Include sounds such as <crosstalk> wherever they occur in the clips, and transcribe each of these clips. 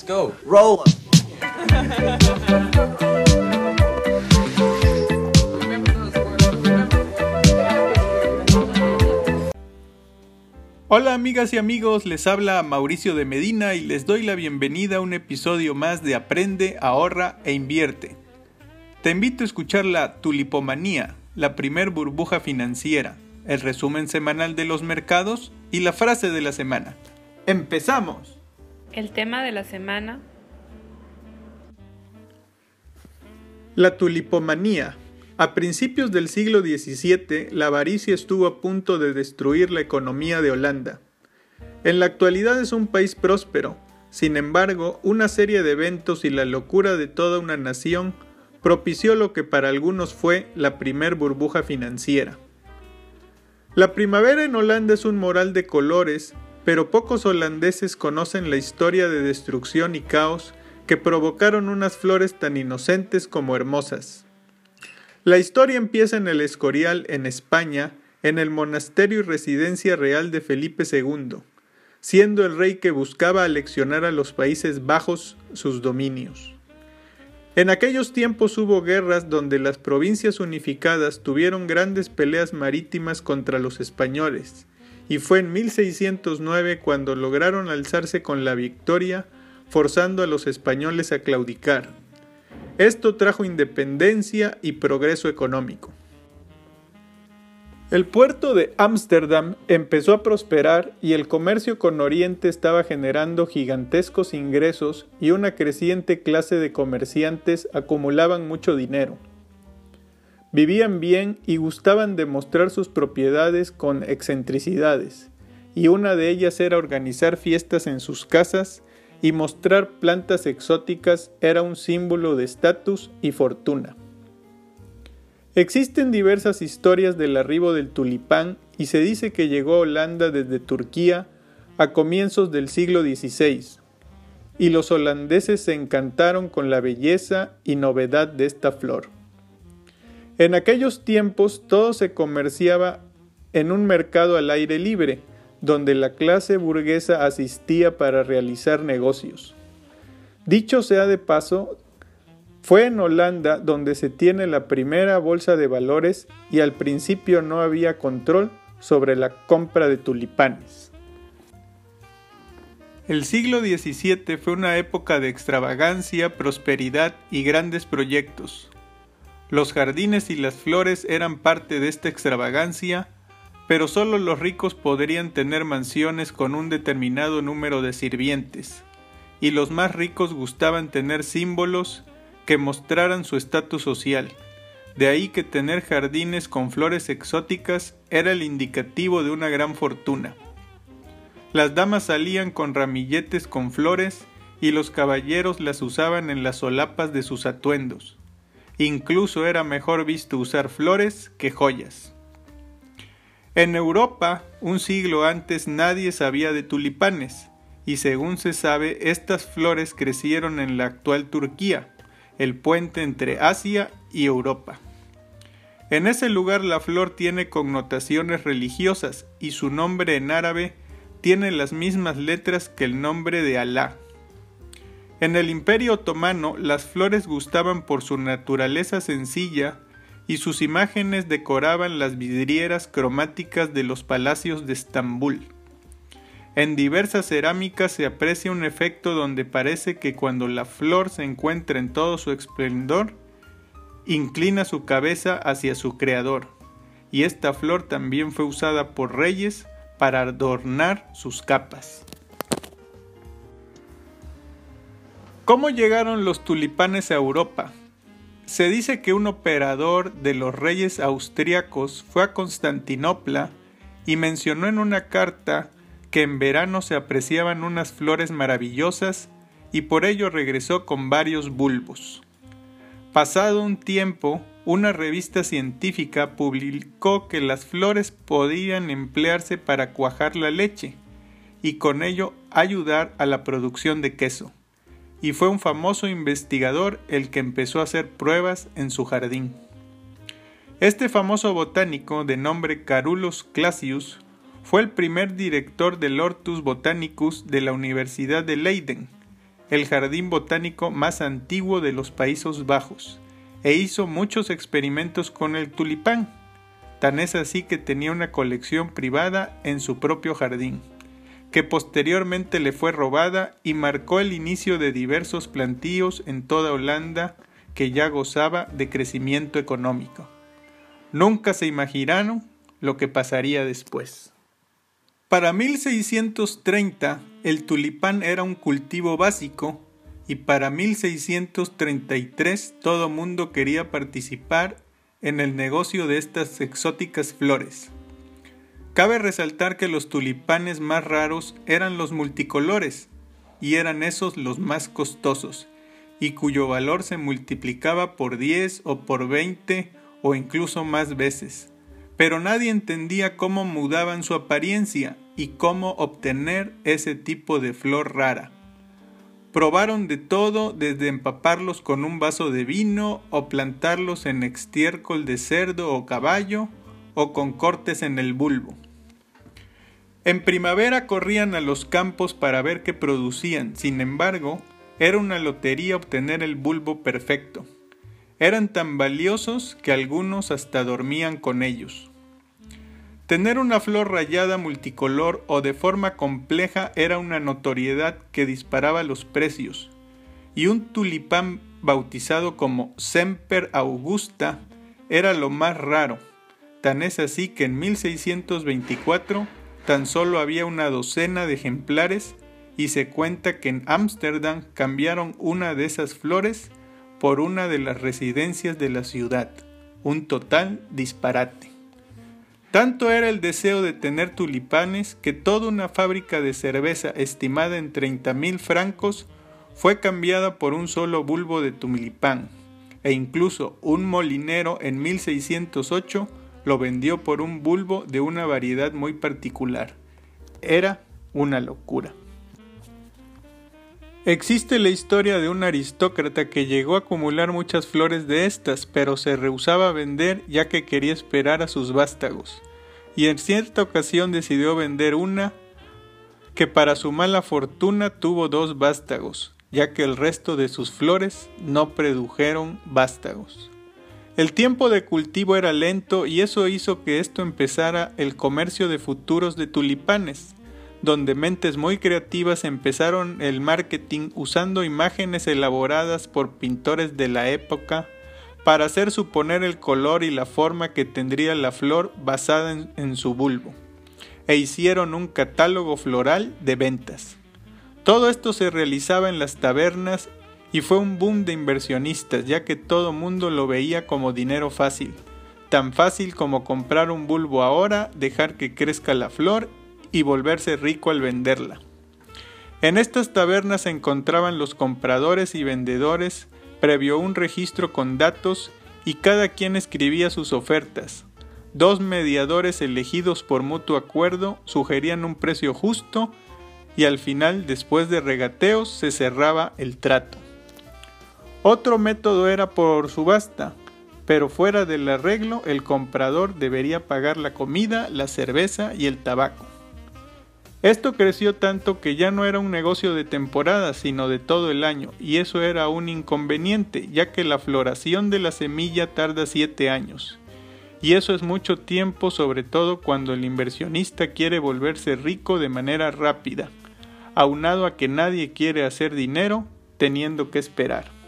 Let's go. Roll. Hola amigas y amigos, les habla Mauricio de Medina y les doy la bienvenida a un episodio más de Aprende, ahorra e invierte. Te invito a escuchar la Tulipomanía, la primer burbuja financiera, el resumen semanal de los mercados y la frase de la semana. ¡Empezamos! El tema de la semana. La tulipomanía. A principios del siglo XVII, la avaricia estuvo a punto de destruir la economía de Holanda. En la actualidad es un país próspero, sin embargo, una serie de eventos y la locura de toda una nación propició lo que para algunos fue la primer burbuja financiera. La primavera en Holanda es un moral de colores, pero pocos holandeses conocen la historia de destrucción y caos que provocaron unas flores tan inocentes como hermosas. La historia empieza en el Escorial, en España, en el monasterio y residencia real de Felipe II, siendo el rey que buscaba aleccionar a los Países Bajos sus dominios. En aquellos tiempos hubo guerras donde las provincias unificadas tuvieron grandes peleas marítimas contra los españoles, y fue en 1609 cuando lograron alzarse con la victoria, forzando a los españoles a claudicar. Esto trajo independencia y progreso económico. El puerto de Ámsterdam empezó a prosperar y el comercio con Oriente estaba generando gigantescos ingresos y una creciente clase de comerciantes acumulaban mucho dinero. Vivían bien y gustaban de mostrar sus propiedades con excentricidades, y una de ellas era organizar fiestas en sus casas y mostrar plantas exóticas era un símbolo de estatus y fortuna. Existen diversas historias del arribo del tulipán y se dice que llegó a Holanda desde Turquía a comienzos del siglo XVI, y los holandeses se encantaron con la belleza y novedad de esta flor. En aquellos tiempos todo se comerciaba en un mercado al aire libre, donde la clase burguesa asistía para realizar negocios. Dicho sea de paso, fue en Holanda donde se tiene la primera bolsa de valores y al principio no había control sobre la compra de tulipanes. El siglo XVII fue una época de extravagancia, prosperidad y grandes proyectos. Los jardines y las flores eran parte de esta extravagancia pero solo los ricos podrían tener mansiones con un determinado número de sirvientes, y los más ricos gustaban tener símbolos que mostraran su estatus social. De ahí que tener jardines con flores exóticas era el indicativo de una gran fortuna. Las damas salían con ramilletes con flores y los caballeros las usaban en las solapas de sus atuendos. Incluso era mejor visto usar flores que joyas. En Europa, un siglo antes nadie sabía de tulipanes, y según se sabe, estas flores crecieron en la actual Turquía, el puente entre Asia y Europa. En ese lugar la flor tiene connotaciones religiosas y su nombre en árabe tiene las mismas letras que el nombre de Alá. En el Imperio Otomano las flores gustaban por su naturaleza sencilla, y sus imágenes decoraban las vidrieras cromáticas de los palacios de Estambul. En diversas cerámicas se aprecia un efecto donde parece que cuando la flor se encuentra en todo su esplendor, inclina su cabeza hacia su creador, y esta flor también fue usada por reyes para adornar sus capas. ¿Cómo llegaron los tulipanes a Europa? Se dice que un operador de los reyes austriacos fue a Constantinopla y mencionó en una carta que en verano se apreciaban unas flores maravillosas y por ello regresó con varios bulbos. Pasado un tiempo, una revista científica publicó que las flores podían emplearse para cuajar la leche y con ello ayudar a la producción de queso y fue un famoso investigador el que empezó a hacer pruebas en su jardín. Este famoso botánico de nombre Carulus Classius fue el primer director del Hortus Botanicus de la Universidad de Leiden, el jardín botánico más antiguo de los Países Bajos, e hizo muchos experimentos con el tulipán. Tan es así que tenía una colección privada en su propio jardín, que posteriormente le fue robada y marcó el inicio de diversos plantíos en toda Holanda que ya gozaba de crecimiento económico. Nunca se imaginaron lo que pasaría después. Para 1630 el tulipán era un cultivo básico y para 1633 todo mundo quería participar en el negocio de estas exóticas flores. Cabe resaltar que los tulipanes más raros eran los multicolores y eran esos los más costosos y cuyo valor se multiplicaba por 10 o por 20 o incluso más veces pero nadie entendía cómo mudaban su apariencia y cómo obtener ese tipo de flor rara. Probaron de todo desde empaparlos con un vaso de vino o plantarlos en estiércol de cerdo o caballo o con cortes en el bulbo. En primavera corrían a los campos para ver qué producían, sin embargo, era una lotería obtener el bulbo perfecto. Eran tan valiosos que algunos hasta dormían con ellos. Tener una flor rayada multicolor o de forma compleja era una notoriedad que disparaba los precios, y un tulipán bautizado como Semper Augusta era lo más raro. Tan es así que en 1624 tan solo había una docena de ejemplares y se cuenta que en Ámsterdam cambiaron una de esas flores por una de las residencias de la ciudad. Un total disparate. Tanto era el deseo de tener tulipanes que toda una fábrica de cerveza estimada en 30 mil francos fue cambiada por un solo bulbo de tulipán, e incluso un molinero en 1608 lo vendió por un bulbo de una variedad muy particular. Era una locura. Existe la historia de un aristócrata que llegó a acumular muchas flores de estas, pero se rehusaba a vender ya que quería esperar a sus vástagos, y en cierta ocasión decidió vender una que para su mala fortuna tuvo dos vástagos, ya que el resto de sus flores no produjeron vástagos. El tiempo de cultivo era lento y eso hizo que esto empezara el comercio de futuros de tulipanes, donde mentes muy creativas empezaron el marketing usando imágenes elaboradas por pintores de la época para hacer suponer el color y la forma que tendría la flor basada en, su bulbo, e hicieron un catálogo floral de ventas. Todo esto se realizaba en las tabernas y fue un boom de inversionistas, ya que todo mundo lo veía como dinero fácil, tan fácil como comprar un bulbo ahora, dejar que crezca la flor y volverse rico al venderla. En estas tabernas se encontraban los compradores y vendedores previo un registro con datos y cada quien escribía sus ofertas. Dos mediadores elegidos por mutuo acuerdo sugerían un precio justo y al final, después de regateos, se cerraba el trato. Otro método era por subasta, pero fuera del arreglo el comprador debería pagar la comida, la cerveza y el tabaco. Esto creció tanto que ya no era un negocio de temporada, sino de todo el año, y eso era un inconveniente, ya que la floración de la semilla tarda siete años. Y eso es mucho tiempo, sobre todo cuando el inversionista quiere volverse rico de manera rápida, aunado a que nadie quiere hacer dinero teniendo que esperar.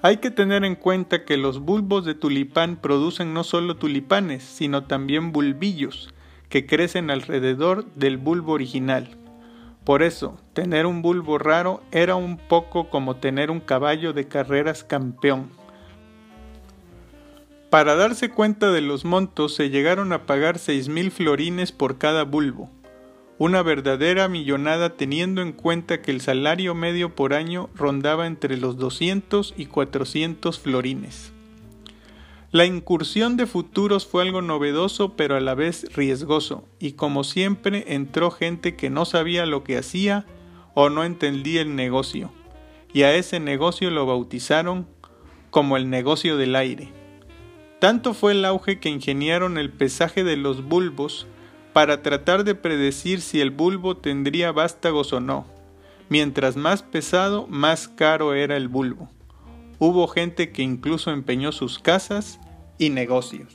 Hay que tener en cuenta que los bulbos de tulipán producen no solo tulipanes, sino también bulbillos, que crecen alrededor del bulbo original. Por eso, tener un bulbo raro era un poco como tener un caballo de carreras campeón. Para darse cuenta de los montos se llegaron a pagar seis mil florines por cada bulbo, una verdadera millonada teniendo en cuenta que el salario medio por año rondaba entre los 200 y 400 florines. La incursión de futuros fue algo novedoso pero a la vez riesgoso, y como siempre entró gente que no sabía lo que hacía o no entendía el negocio, y a ese negocio lo bautizaron como el negocio del aire. Tanto fue el auge que ingeniaron el pesaje de los bulbos para tratar de predecir si el bulbo tendría vástagos o no, Mientras más pesado, más caro era el bulbo. Hubo gente que incluso empeñó sus casas y negocios.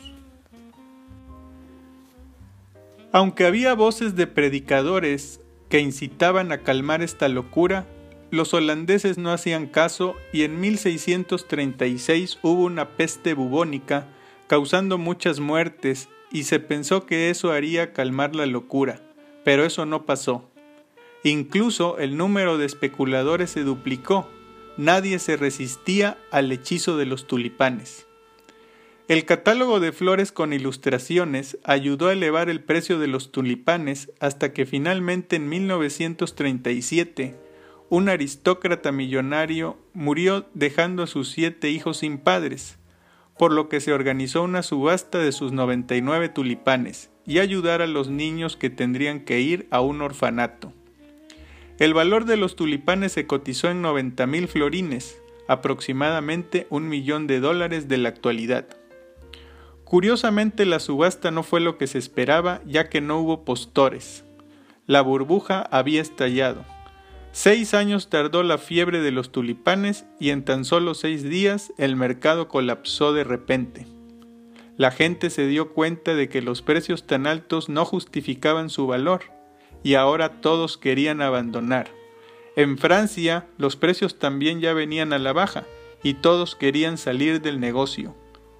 Aunque había voces de predicadores que incitaban a calmar esta locura, los holandeses no hacían caso y en 1636 hubo una peste bubónica causando muchas muertes y se pensó que eso haría calmar la locura, pero eso no pasó. Incluso el número de especuladores se duplicó, nadie se resistía al hechizo de los tulipanes. El catálogo de flores con ilustraciones ayudó a elevar el precio de los tulipanes hasta que finalmente en 1937 un aristócrata millonario murió dejando a sus siete hijos sin padres, por lo que se organizó una subasta de sus 99 tulipanes y ayudar a los niños que tendrían que ir a un orfanato. El valor de los tulipanes se cotizó en 90 mil florines, aproximadamente un millón de dólares de la actualidad. Curiosamente la subasta no fue lo que se esperaba ya que no hubo postores. La burbuja había estallado. Seis años tardó la fiebre de los tulipanes y en tan solo seis días el mercado colapsó de repente. La gente se dio cuenta de que los precios tan altos no justificaban su valor y ahora todos querían abandonar. En Francia los precios también ya venían a la baja y todos querían salir del negocio.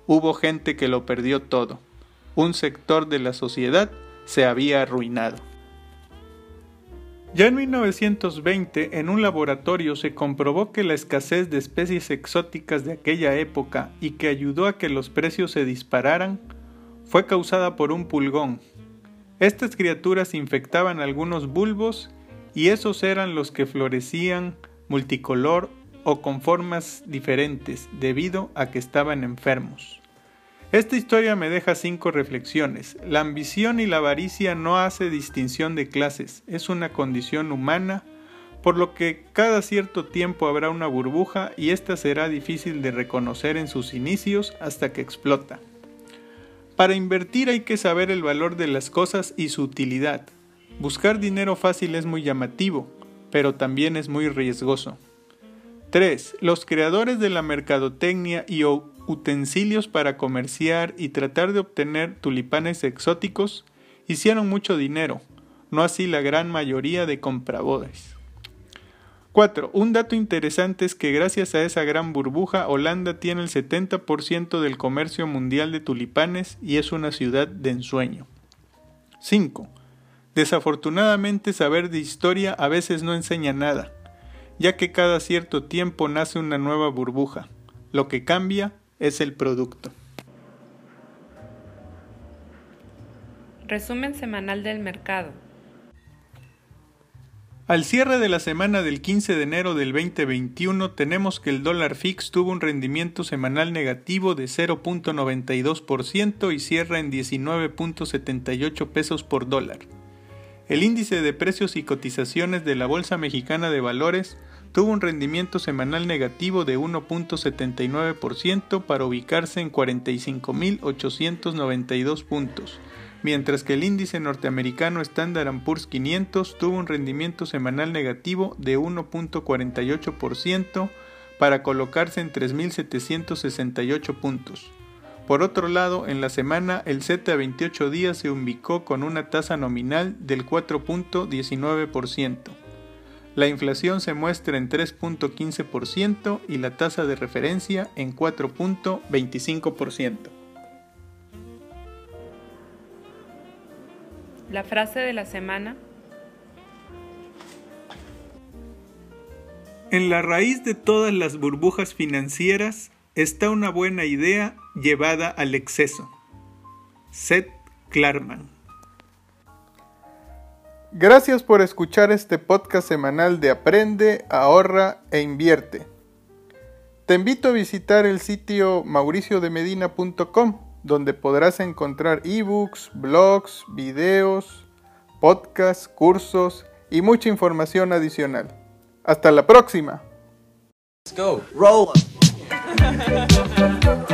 Hubo gente que lo perdió todo. Un sector de la sociedad se había arruinado. Ya en 1920, en un laboratorio se comprobó que la escasez de especies exóticas de aquella época y que ayudó a que los precios se dispararan fue causada por un pulgón. Estas criaturas infectaban algunos bulbos y esos eran los que florecían multicolor o con formas diferentes debido a que estaban enfermos. Esta historia me deja cinco reflexiones. La ambición y la avaricia no hace distinción de clases, es una condición humana, por lo que cada cierto tiempo habrá una burbuja y esta será difícil de reconocer en sus inicios hasta que explota. Para invertir hay que saber el valor de las cosas y su utilidad. Buscar dinero fácil es muy llamativo, pero también es muy riesgoso. 3. Los creadores de la mercadotecnia y utensilios para comerciar y tratar de obtener tulipanes exóticos hicieron mucho dinero, no así la gran mayoría de compradores. 4. Un dato interesante es que gracias a esa gran burbuja, Holanda tiene el 70% del comercio mundial de tulipanes y es una ciudad de ensueño. 5. Desafortunadamente saber de historia a veces no enseña nada, ya que cada cierto tiempo nace una nueva burbuja. Lo que cambia es el producto. Resumen semanal del mercado. Al cierre de la semana del 15 de enero del 2021 tenemos que el dólar fix tuvo un rendimiento semanal negativo de 0.92% y cierra en 19.78 pesos por dólar. El índice de precios y cotizaciones de la Bolsa Mexicana de Valores tuvo un rendimiento semanal negativo de 1.79% para ubicarse en 45.892 puntos, mientras que el índice norteamericano Standard Poor's 500 tuvo un rendimiento semanal negativo de 1.48% para colocarse en 3.768 puntos. Por otro lado, en la semana el Z a 28 días se ubicó con una tasa nominal del 4.19%. La inflación se muestra en 3.15% y la tasa de referencia en 4.25%. La frase de la semana. En la raíz de todas las burbujas financieras está una buena idea llevada al exceso. Seth Klarman Gracias por escuchar este podcast semanal de Aprende, ahorra e invierte. Te invito a visitar el sitio mauriciodemedina.com, donde podrás encontrar ebooks, blogs, videos, podcasts, cursos y mucha información adicional. Hasta la próxima. Let's go. <laughs>